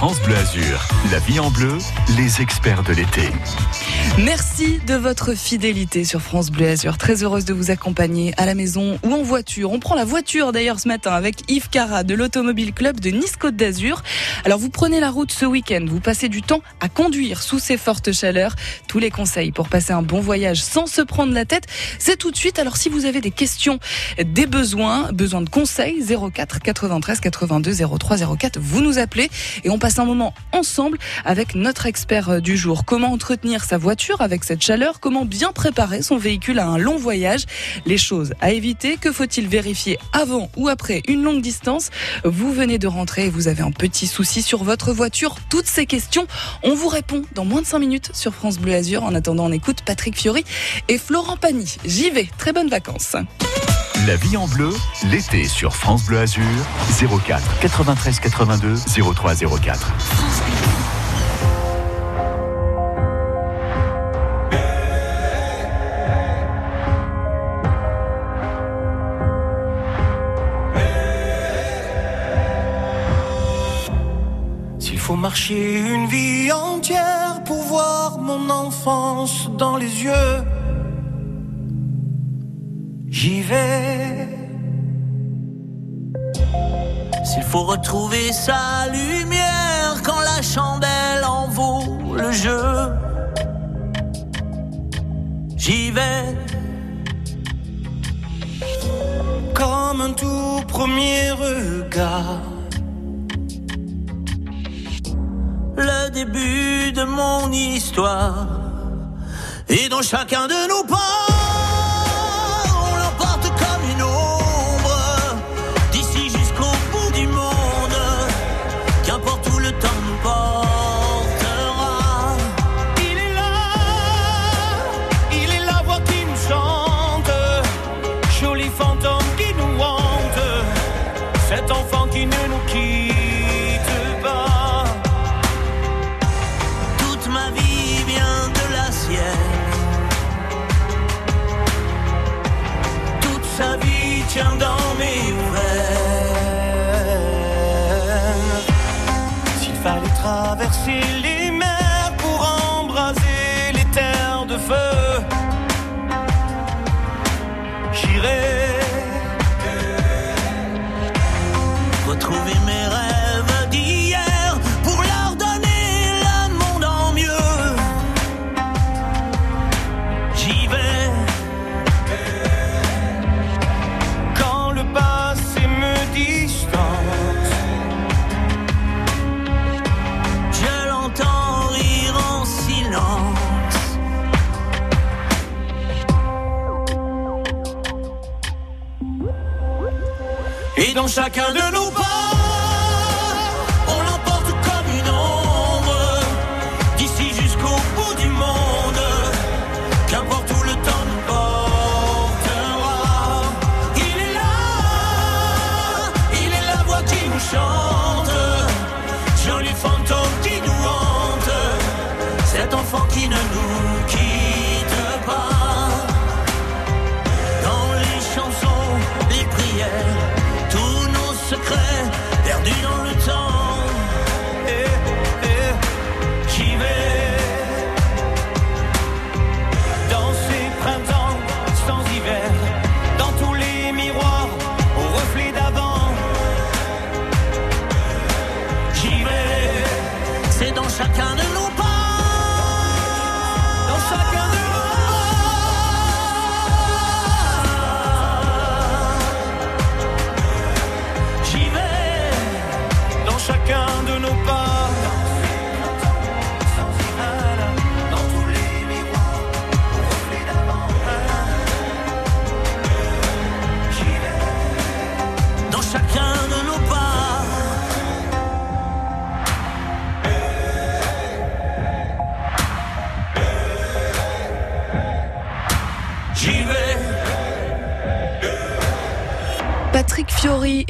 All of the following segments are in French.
France Bleu Azur. La vie en bleu, les experts de l'été. Merci de votre fidélité sur France Bleu Azur. Très heureuse de vous accompagner à la maison ou en voiture. On prend la voiture d'ailleurs ce matin avec Yves Cara de l'Automobile Club de Nice Côte d'Azur. Alors vous prenez la route ce week-end, vous passez du temps à conduire sous ces fortes chaleurs. Tous les conseils pour passer un bon voyage sans se prendre la tête, c'est tout de suite. Alors si vous avez des questions, des besoins, besoin de conseils, 04 93 82 03 04, vous nous appelez et on passe un moment ensemble avec notre expert du jour. Comment entretenir sa voiture avec cette chaleur, comment bien préparer son véhicule à un long voyage, les choses à éviter, que faut-il vérifier avant ou après une longue distance? Vous venez de rentrer et vous avez un petit souci sur votre voiture. Toutes ces questions, on vous répond dans moins de 5 minutes sur France Bleu Azur. En attendant, on écoute Patrick Fiori et Florent Pagny. J'y vais. Très bonnes vacances. La vie en bleu, l'été sur France Bleu Azur, 04 93 82 03 04. faut marcher une vie entière pour voir mon enfance dans les yeux. J'y vais. S'il faut retrouver sa lumière quand la chandelle en vaut le jeu. J'y vais. Comme un tout premier regard le début de mon histoire. Et dans chacun de nos pas, see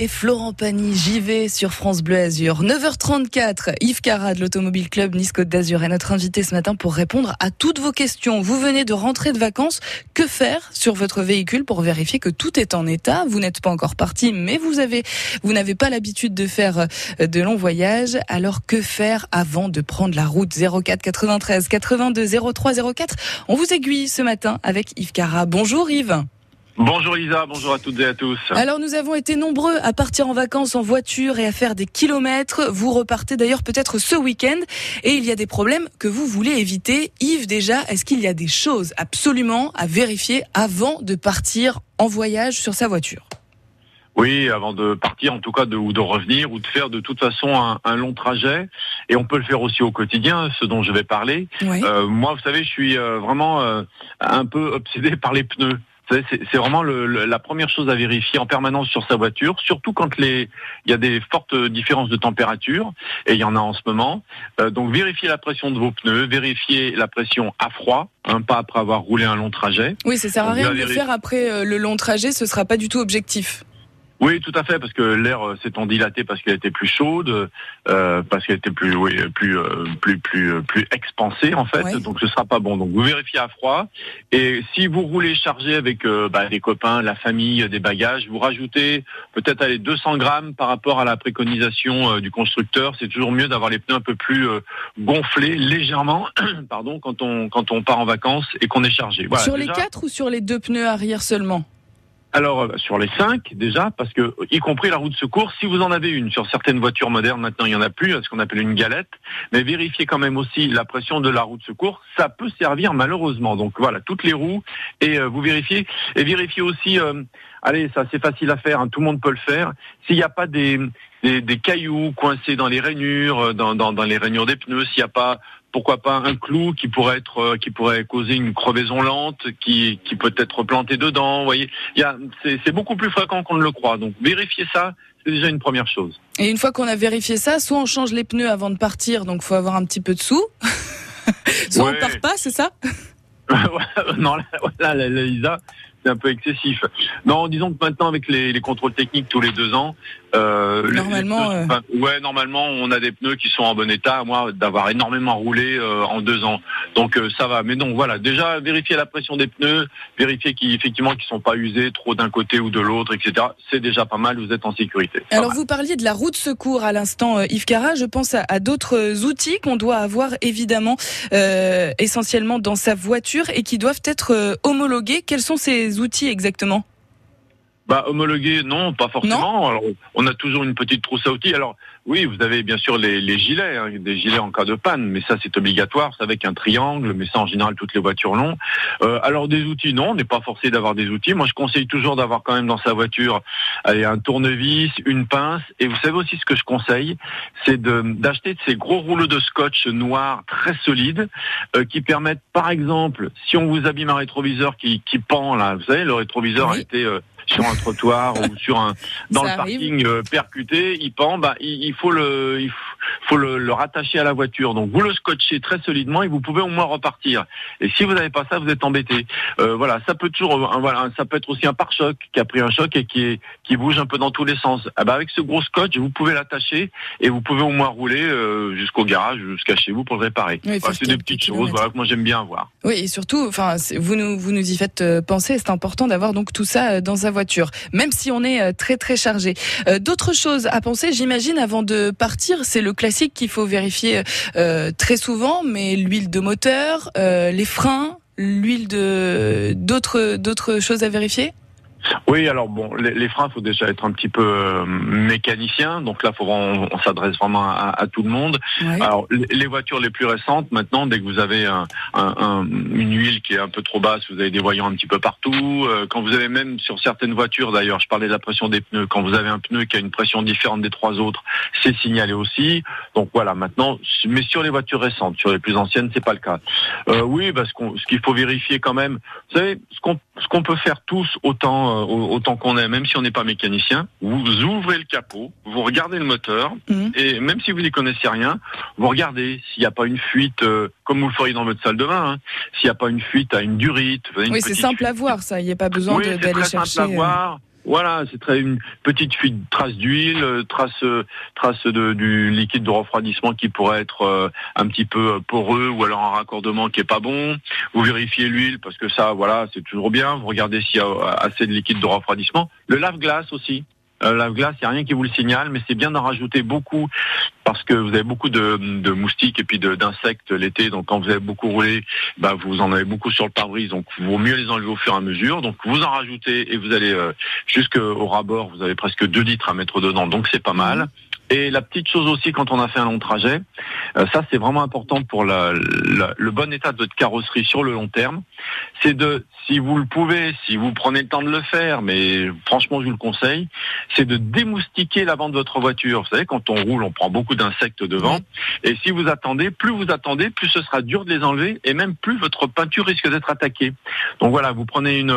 et Florent Pagny, j'y vais sur France Bleu Azur. 9h34, Yves Cara de l'Automobile Club Nice Côte d'Azur est notre invité ce matin pour répondre à toutes vos questions. Vous venez de rentrer de vacances, que faire sur votre véhicule pour vérifier que tout est en état? Vous n'êtes pas encore parti, mais vous avez, vous n'avez pas l'habitude de faire euh, de longs voyages. Alors que faire avant de prendre la route? 04 93 82 03 04 On vous aiguille ce matin avec Yves Cara. Bonjour Yves. Bonjour Lisa, bonjour à toutes et à tous. Alors nous avons été nombreux à partir en vacances en voiture et à faire des kilomètres. Vous repartez d'ailleurs peut-être ce week-end et il y a des problèmes que vous voulez éviter. Yves déjà, est-ce qu'il y a des choses absolument à vérifier avant de partir en voyage sur sa voiture? Oui, avant de partir en tout cas de, ou de revenir ou de faire de toute façon un, un long trajet. Et on peut le faire aussi au quotidien, ce dont je vais parler. Oui. Euh, moi, vous savez, je suis euh, vraiment euh, un peu obsédé par les pneus. C'est vraiment le- le- la première chose à vérifier en permanence sur sa voiture, surtout quand les, il y a des fortes différences de température, et il y en a en ce moment. Euh, donc vérifiez la pression de vos pneus, vérifiez la pression à froid, hein, pas après avoir roulé un long trajet. Oui, ça sert à rien de le faire après euh, le long trajet, ce sera pas du tout objectif. Oui, tout à fait, parce que l'air euh, s'étant dilaté parce qu'elle était plus chaude, euh, parce qu'elle était plus, oui, plus, euh, plus, plus, plus expansée en fait. Ouais. Donc ce sera pas bon. Donc vous vérifiez à froid. Et si vous roulez chargé avec euh, bah, des copains, la famille, des bagages, vous rajoutez peut-être aller 200 grammes par rapport à la préconisation du constructeur. C'est toujours mieux d'avoir les pneus un peu plus euh, gonflés légèrement, pardon, quand on quand on part en vacances et qu'on est chargé. Voilà, sur les quatre ou sur les deux pneus arrière seulement? Alors euh, sur les cinq déjà, parce que y compris la roue de secours, si vous en avez une sur certaines voitures modernes, maintenant il y en a plus, ce qu'on appelle une galette, mais vérifiez quand même aussi la pression de la roue de secours, ça peut servir malheureusement. Donc voilà, toutes les roues et euh, vous vérifiez et vérifiez aussi. euh, allez, ça c'est facile à faire, hein, tout le monde peut le faire. S'il n'y a pas des, des cailloux coincés dans les rainures, dans dans, dans les rainures des pneus, s'il n'y a pas pourquoi pas un clou qui pourrait être euh, qui pourrait causer une crevaison lente qui qui peut être planté dedans vous voyez il y a c'est beaucoup plus fréquent qu'on ne le croit donc vérifiez ça c'est déjà une première chose Et une fois qu'on a vérifié ça, soit on change les pneus avant de partir, donc faut avoir un petit peu de sous. soit Ouais. on part pas, c'est ça? Non là, la- la Lisa c'est un peu excessif. Non disons que maintenant avec les, les contrôles techniques tous les deux ans euh, les- les Normalement, pneus- euh. enfin, ouais normalement on a des pneus qui sont en bon état moi d'avoir énormément roulé euh, en deux ans. Donc euh, ça va. Mais non voilà. Déjà vérifier la pression des pneus vérifier qu'ils effectivement qu'ils sont pas usés trop d'un côté ou de l'autre etc c'est déjà pas mal. Vous êtes en sécurité. Alors vous parliez de la roue de secours à l'instant, Yves Cara. Je pense à, à d'autres outils qu'on doit avoir évidemment essentiellement dans sa voiture et qui doivent être homologués. Quels sont ces outils exactement? Bah homologué, non, pas forcément. Alors, on a toujours une petite trousse à outils. Alors oui, vous avez bien sûr les, les gilets, hein, des gilets en cas de panne, mais ça c'est obligatoire, c'est avec un triangle, mais ça en général toutes les voitures l'ont. Euh, alors des outils, non, on n'est pas forcé d'avoir des outils. Moi je conseille toujours d'avoir quand même dans sa voiture allez, un tournevis, une pince, et vous savez aussi ce que je conseille, c'est de- d'acheter de ces gros rouleaux de scotch noir très solides euh, qui permettent par exemple, si on vous abîme un rétroviseur qui, qui pend là, vous savez, le rétroviseur Oui. a été euh, sur un trottoir ou sur un dans Ça le arrive. parking euh, percuté, il pend, bah, il, il faut le il faut- le, le rattacher à la voiture. Donc vous le scotchez très solidement et vous pouvez au moins repartir. Et si vous n'avez pas ça, vous êtes embêté. Euh, voilà, ça peut toujours euh, un- voilà, ça peut être aussi un pare-choc qui a pris un choc et qui est qui bouge un peu dans tous les sens. Ah bah, avec ce gros scotch, vous pouvez l'attacher et vous pouvez au moins rouler euh, jusqu'au garage, jusqu'à chez vous pour le réparer. Oui, Voilà, c'est des petites kilomètres. choses voilà, que moi j'aime bien avoir. Oui, et surtout, enfin, vous nous vous nous y faites euh, penser. C'est important d'avoir donc tout ça dans sa voiture, même si on est euh, très très chargé. Euh, D'autres choses à penser, j'imagine, avant de partir, c'est le classique qu'il faut vérifier euh, très souvent, mais l'huile de moteur, les freins, l'huile de d'autres d'autres choses à vérifier? Oui, alors bon, les, les freins, faut déjà être un petit peu euh, mécanicien. Donc là, faut vraiment- on, s'adresse vraiment à, à tout le monde. Ouais. Alors, les les voitures les plus récentes, maintenant, dès que vous avez un, un- un- une huile qui est un peu trop basse, vous avez des voyants un petit peu partout. Euh, quand vous avez même sur certaines voitures, d'ailleurs, je parlais de la pression des pneus. Quand vous avez un pneu qui a une pression différente des trois autres, c'est signalé aussi. Donc voilà, maintenant, mais sur les voitures récentes, sur les plus anciennes, c'est pas le cas. Euh, oui, parce qu'on, ce qu'il faut vérifier quand même, vous savez, ce qu'on, ce qu'on peut faire tous autant, euh, autant qu'on est, même si on n'est pas mécanicien, vous ouvrez le capot, vous regardez le moteur, Mhm. et même si vous n'y connaissez rien, vous regardez s'il n'y a pas une fuite, euh, comme vous le feriez dans votre salle de bain, hein, s'il n'y a pas une fuite à une durite. une Oui, c'est simple fuite à voir, ça. Il n'y a pas besoin oui, d'aller très chercher. simple à euh, voir. Voilà, c'est très une petite fuite, trace d'huile, euh, trace, euh, trace de, du liquide de refroidissement qui pourrait être euh, un petit peu poreux ou alors un raccordement qui est pas bon. Vous vérifiez l'huile parce que ça, voilà, c'est toujours bien. Vous regardez s'il y a assez de liquide de refroidissement. Le lave-glace aussi. Euh, la glace, il n'y a rien qui vous le signale, mais c'est bien d'en rajouter beaucoup parce que vous avez beaucoup de, moustiques et puis d'insectes l'été. Donc quand vous avez beaucoup roulé, bah, vous en avez beaucoup sur le pare-brise. Donc il vaut mieux les enlever au fur et à mesure. Donc vous en rajoutez et vous allez euh, jusqu'au rabord, vous avez presque 2 litres à mettre dedans. Donc c'est pas mal. Et la petite chose aussi quand on a fait un long trajet, euh, ça c'est vraiment important pour le bon état de votre carrosserie sur le long terme, c'est de, si vous le pouvez, si vous prenez le temps de le faire, mais franchement je vous le conseille, c'est de démoustiquer l'avant de votre voiture. Vous savez, quand on roule, on prend beaucoup d'insectes devant. Et si vous attendez, plus vous attendez, plus ce sera dur de les enlever et même plus votre peinture risque d'être attaquée. Donc voilà, vous prenez une,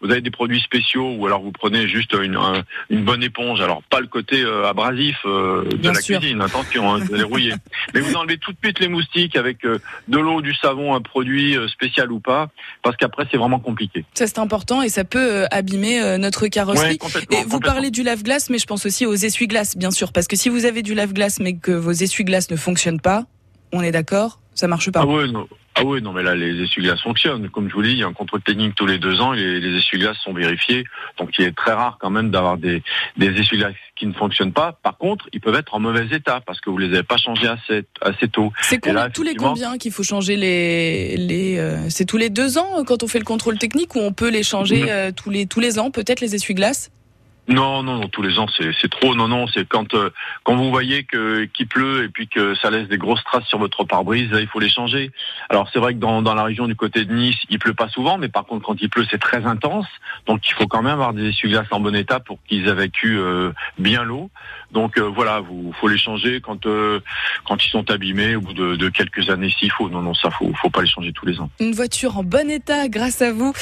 vous avez des produits spéciaux ou alors vous prenez juste une, un- une bonne éponge. Alors pas le côté euh, abrasif euh, de Bien la sûr. cuisine, attention, hein, vous allez rouiller. Mais vous enlevez tout de suite les moustiques avec euh, de l'eau, du savon, un produit euh, spécial ou pas, parce qu'après c'est vraiment compliqué. Ça c'est important et ça peut euh, abîmer euh, notre carrosserie. Ouais, Et vous parlez du lave-glace, mais je pense aussi aux essuie-glaces, bien sûr, parce que si vous avez du lave-glace mais que vos essuie-glaces ne fonctionnent pas, on est d'accord, ça marche pas. Ah ouais, non. Ah ouais, non, mais là, les essuie-glaces fonctionnent. Comme je vous l'ai dit, il y a un contrôle technique tous les deux ans et les, les essuie-glaces sont vérifiés. Donc, il est très rare quand même d'avoir des, des essuie-glaces qui ne fonctionnent pas. Par contre, ils peuvent être en mauvais état parce que vous les avez pas changés assez, assez tôt. C'est tous les combien qu'il faut changer les les euh, c'est tous les deux ans euh, quand on fait le contrôle technique ou on peut les changer Mhm. euh, tous les tous les ans peut-être les essuie-glaces? Non, non, non, tous les ans, c'est trop. Non, non, c'est quand euh, quand vous voyez que qu'il pleut et puis que ça laisse des grosses traces sur votre pare-brise, il faut les changer. Alors c'est vrai que dans, dans la région du côté de Nice, il pleut pas souvent, mais par contre quand il pleut, c'est très intense. Donc il faut quand même avoir des essuie-glaces en bon état pour qu'ils évacuent euh, bien l'eau. Donc euh, voilà, vous faut les changer quand euh, quand ils sont abîmés au bout de, quelques années s'il faut. Non, non, ça faut faut pas les changer tous les ans. Une voiture en bon état grâce à vous.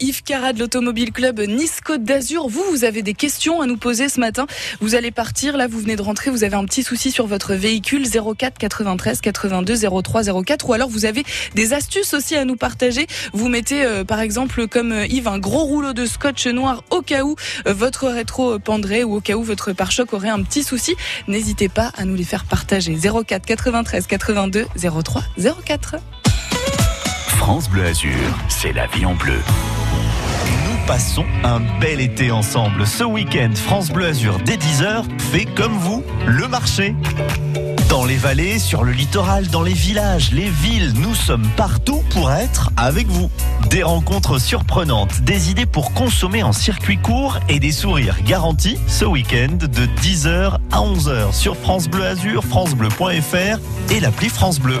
Yves Cara de l'Automobile Club Nice Côte d'Azur. Vous, vous avez des questions à nous poser ce matin. Vous allez partir, là, vous venez de rentrer, vous avez un petit souci sur votre véhicule 04 93 82 03 04 ou alors vous avez des astuces aussi à nous partager. Vous mettez, euh, par exemple, comme euh, Yves, un gros rouleau de scotch noir au cas où euh, votre rétro pendrait ou au cas où votre pare-choc aurait un petit souci. N'hésitez pas à nous les faire partager. 04 93 82 03 04. France Bleu Azur, c'est la vie en bleu. Passons un bel été ensemble. Ce week-end, France Bleu Azur, dès 10h, fait comme vous, le marché. Dans les vallées, sur le littoral, dans les villages, les villes, nous sommes partout pour être avec vous. Des rencontres surprenantes, des idées pour consommer en circuit court et des sourires garantis ce week-end de 10h à 11h sur France Bleu Azur, francebleu.fr et l'appli France Bleu.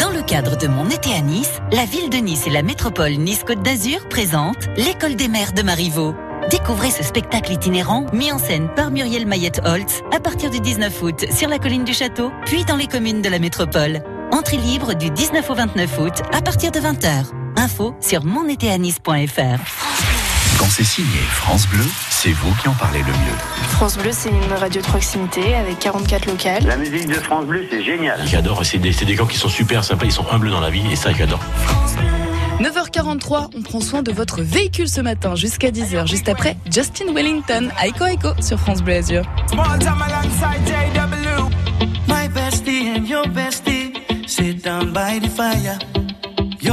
Dans le cadre de mon été à Nice, la ville de Nice et la métropole Nice-Côte d'Azur présentent l'école des mers de Marivaux. Découvrez ce spectacle itinérant mis en scène par Muriel Mayette-Holtz à partir du 19 août sur la colline du château, puis dans les communes de la métropole. Entrée libre du 19 au 29 août à partir de 20h. Info sur monétéanis.fr. Quand c'est signé France Bleu, c'est vous qui en parlez le mieux. France Bleu, c'est une radio de proximité avec 44 locales. La musique de France Bleu, c'est génial. J'adore, c'est des, c'est des gens qui sont super sympas, ils sont humbles dans la vie et ça j'adore. 9h43, on prend soin de votre véhicule ce matin jusqu'à 10h, juste après Justin Wellington, Aiko Aiko sur France Bleu Azur. Small time alongside JW. My bestie and your bestie sit down by the fire.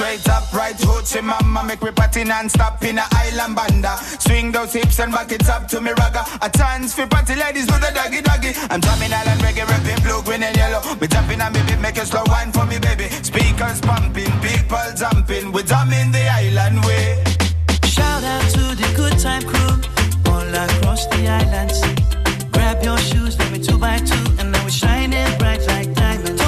Straight up, right hoochie mama Make me party non-stop in a island banda. Swing those hips and back it up to me ragga. A chance for party ladies do the doggy doggy. I'm drumming island reggae, rapping blue, green and yellow. Me jumping on me beat, make a slow wine for me baby. Speakers pumping, people jumping. We drumming the island way. Shout out to the good time crew all across the island. Grab your shoes, let me two by two, and now we're shining bright like diamonds.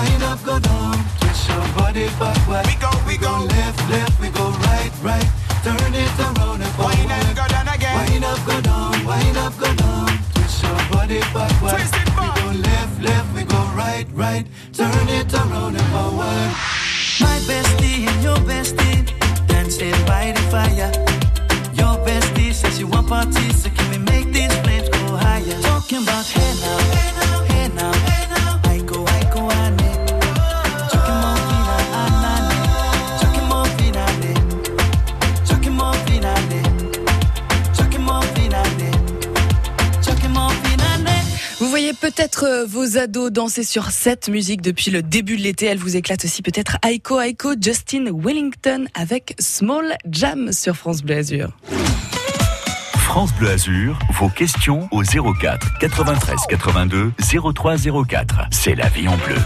Wind up, go down. Twist your body backward. We go, we go left, left, we go right, right. Turn it around and forward. Wind and go down again Wind up, go down, wind up, go down. Twist your body backward. Twist it we go left, left, we go right, right. Turn it around and forward. My bestie voyez peut-être euh, vos ados danser sur cette musique depuis le début de l'été. Elle vous éclate aussi peut-être Aiko Aiko, Justin Wellington avec Small Jam sur France Bleu Azur. France Bleu Azur, vos questions au 04 93 82 03 04. C'est la vie en bleu.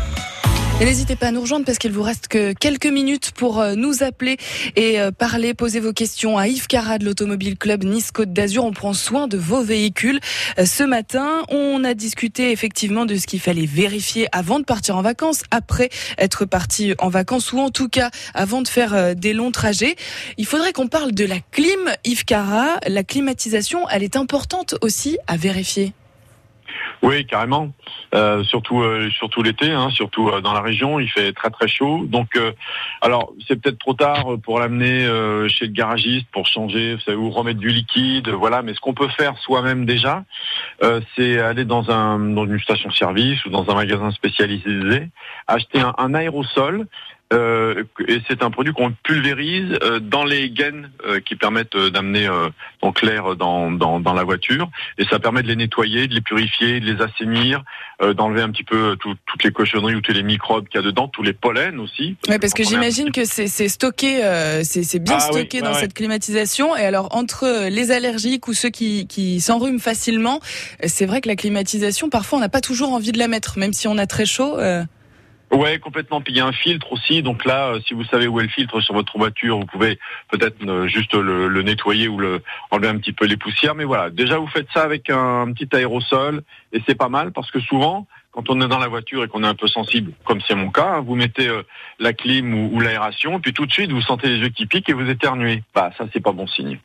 N'hésitez pas à nous rejoindre parce qu'il vous reste que quelques minutes pour euh, nous appeler et euh, parler, poser vos questions à Yves Cara de l'Automobile Club Nice Côte d'Azur. On prend soin de vos véhicules. Euh, Ce matin, on a discuté effectivement de ce qu'il fallait vérifier avant de partir en vacances, après être parti en vacances ou en tout cas avant de faire des longs trajets. Il faudrait qu'on parle de la clim. Yves Cara, la climatisation, elle est importante aussi à vérifier. Oui, carrément. Euh, surtout, euh, surtout l'été, hein, surtout euh, dans la région, il fait très très chaud. Donc, euh, alors c'est peut-être trop tard pour l'amener euh, chez le garagiste pour changer, vous savez, ou remettre du liquide, voilà. Mais ce qu'on peut faire soi-même déjà, euh, c'est aller dans un dans une station-service ou dans un magasin spécialisé, acheter un, un aérosol euh, et c'est un produit qu'on pulvérise euh, dans les gaines euh, qui permettent euh, d'amener euh, donc l'air dans, dans, dans la voiture et ça permet de les nettoyer, de les purifier, de les assainir, euh, d'enlever un petit peu tout- toutes les cochonneries ou tous les microbes qu'il y a dedans, tous les pollens aussi. Ouais, parce que j'imagine que c'est stocké, euh, c'est bien Ah oui, stocké dans ouais. cette climatisation. Et alors entre les allergiques ou ceux qui, qui s'enrhument facilement, c'est vrai que la climatisation, parfois, on n'a pas toujours envie de la mettre, même si on a très chaud. euh, Ouais, complètement. Puis il y a un filtre aussi. Donc là, euh, si vous savez où est le filtre sur votre voiture, vous pouvez peut-être euh, juste le, nettoyer ou le enlever un petit peu les poussières. Mais voilà, déjà vous faites ça avec un, petit aérosol et c'est pas mal parce que souvent, quand on est dans la voiture et qu'on est un peu sensible, comme c'est mon cas, hein, vous mettez euh, la clim ou, ou l'aération, puis tout de suite vous sentez les yeux qui piquent et vous éternuez. Bah ça c'est pas bon signe.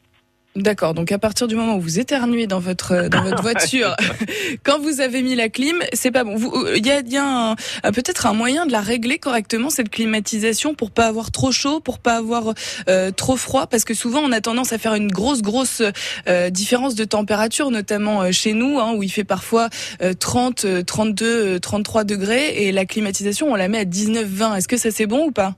D'accord. Donc à partir du moment où vous éternuez dans votre euh, dans votre voiture, quand vous avez mis la clim, c'est pas bon. Euh, Il y a, y a un- peut-être un moyen de la régler correctement cette climatisation pour pas avoir trop chaud, pour pas avoir euh, trop froid, parce que souvent on a tendance à faire une grosse grosse euh, différence de température, notamment euh, chez nous, hein, où il fait parfois euh, 30, euh, 32, euh, 33 degrés, et la climatisation on la met à 19, 20. Est-ce que ça c'est bon ou pas?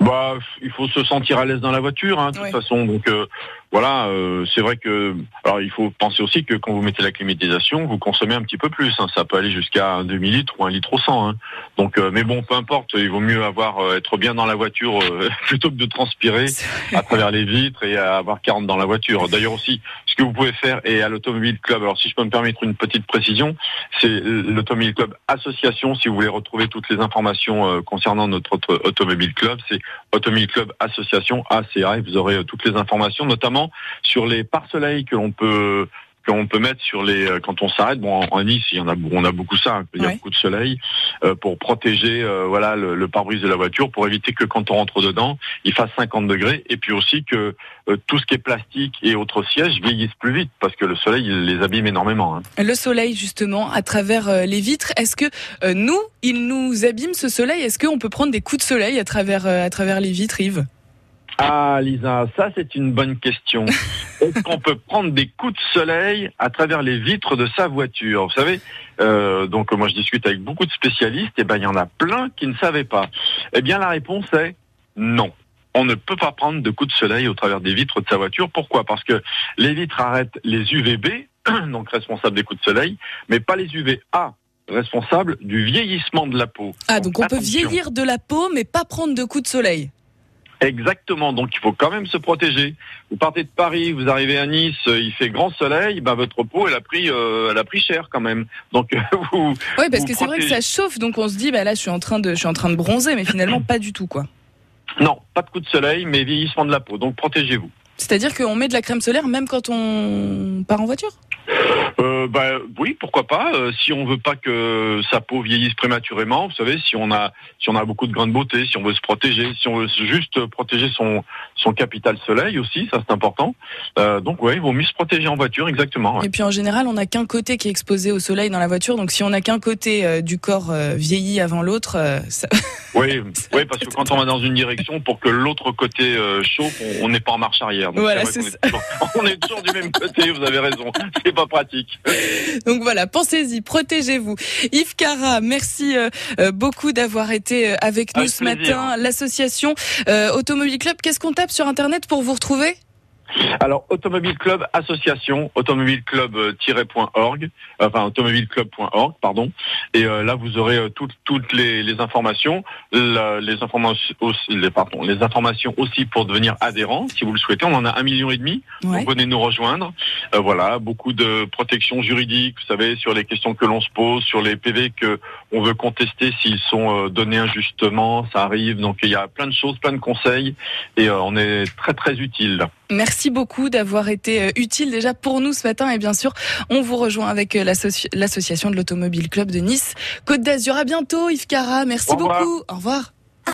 Bah, il faut se sentir à l'aise dans la voiture, hein, de toute façon. Donc euh, voilà, euh, c'est vrai que. Alors, il faut penser aussi que quand vous mettez la climatisation, vous consommez un petit peu plus. hein. Ça peut aller jusqu'à un demi litre ou un litre au 100. Hein. Donc, euh, mais bon, peu importe. Il vaut mieux avoir euh, être bien dans la voiture euh, plutôt que de transpirer à travers les vitres et à avoir 40 dans la voiture. D'ailleurs aussi, ce que vous pouvez faire et à l'automobile club. Alors, si je peux me permettre une petite précision, c'est l'automobile club association. Si vous voulez retrouver toutes les informations euh, concernant notre auto- automobile club, c'est automobile club association ACA. Et vous aurez toutes les informations, notamment sur les pare-soleils que l'on peut qu'on peut mettre sur les euh, quand on s'arrête. Bon, en, en Nice, il y en a, on a beaucoup ça. hein, Il y a beaucoup de soleil euh, pour protéger euh, voilà le, le pare-brise de la voiture, pour éviter que quand on rentre dedans, il fasse 50 degrés, et puis aussi que euh, tout ce qui est plastique et autres sièges vieillissent plus vite parce que le soleil il les abîme énormément. hein. Le soleil, justement, à travers les vitres. Est-ce que nous, il nous abîme ce soleil? Est-ce qu'on peut prendre des coups de soleil à travers, à travers les vitres, Yves? Ah Lisa, ça c'est une bonne question. Est-ce qu'on peut prendre des coups de soleil à travers les vitres de sa voiture? Vous savez, euh, donc moi je discute avec beaucoup de spécialistes, et ben il y en a plein qui ne savaient pas. Eh bien la réponse est non. On ne peut pas prendre de coups de soleil au travers des vitres de sa voiture. Pourquoi? Parce que les vitres arrêtent les UVB, donc responsables des coups de soleil, mais pas les UVA, responsables du vieillissement de la peau. Ah, donc on peut vieillir de la peau, mais pas prendre de coups de soleil. Exactement, donc il faut quand même se protéger. Vous partez de Paris, vous arrivez à Nice, euh, il fait grand soleil, bah votre peau elle a pris, euh, elle a pris cher quand même. Donc vous, Oui, parce Vous que c'est vrai que ça chauffe, donc on se dit, bah là, je suis en train de, je suis en train de bronzer, mais finalement pas du tout, quoi. non, pas de coup de soleil, mais vieillissement de la peau. Donc protégez-vous. C'est-à-dire qu'on met de la crème solaire même quand on part en voiture? Euh, bah oui, pourquoi pas. euh, si on veut pas que sa peau vieillisse prématurément, vous savez, si on a si on a beaucoup de grains de beauté, si on veut se protéger, si on veut juste protéger son son capital soleil aussi, ça c'est important. Euh, donc ouais, il vaut mieux se protéger en voiture, exactement. ouais. Et puis en général, on n'a qu'un côté qui est exposé au soleil dans la voiture, donc si on n'a qu'un côté euh, du corps vieilli avant l'autre, ça... Oui, oui, parce que quand on va dans une direction, pour que l'autre côté chauffe, on- n'est pas en marche arrière. Donc Voilà, est toujours- on est toujours du même côté. Vous avez raison. C'est pas pratique. donc voilà, pensez-y, protégez-vous. Yves Cara, merci euh, euh, beaucoup d'avoir été euh, avec nous Avec ce plaisir. matin. L'association Automobile Club, qu'est-ce qu'on tape sur internet pour vous retrouver? Alors, Automobile Club Association, automobileclub-org, enfin automobileclub.org, pardon. Et euh, là, vous aurez euh, toutes, toutes les, les informations, la- les informations aussi, les, pardon, les informations aussi pour devenir adhérent, si vous le souhaitez. On en a un million et demi. Ouais. Donc venez nous rejoindre. Euh, voilà, beaucoup de protection juridique, vous savez, sur les questions que l'on se pose, sur les PV que on veut contester s'ils sont euh, donnés injustement, ça arrive. Donc il y a plein de choses, plein de conseils, et euh, on est très très utile. Merci beaucoup d'avoir été euh, utile déjà pour nous ce matin et bien sûr, on vous rejoint avec euh, l'associ- l'association de l'Automobile Club de Nice. Côte d'Azur, à bientôt Yves Cara, merci Au beaucoup. Au revoir.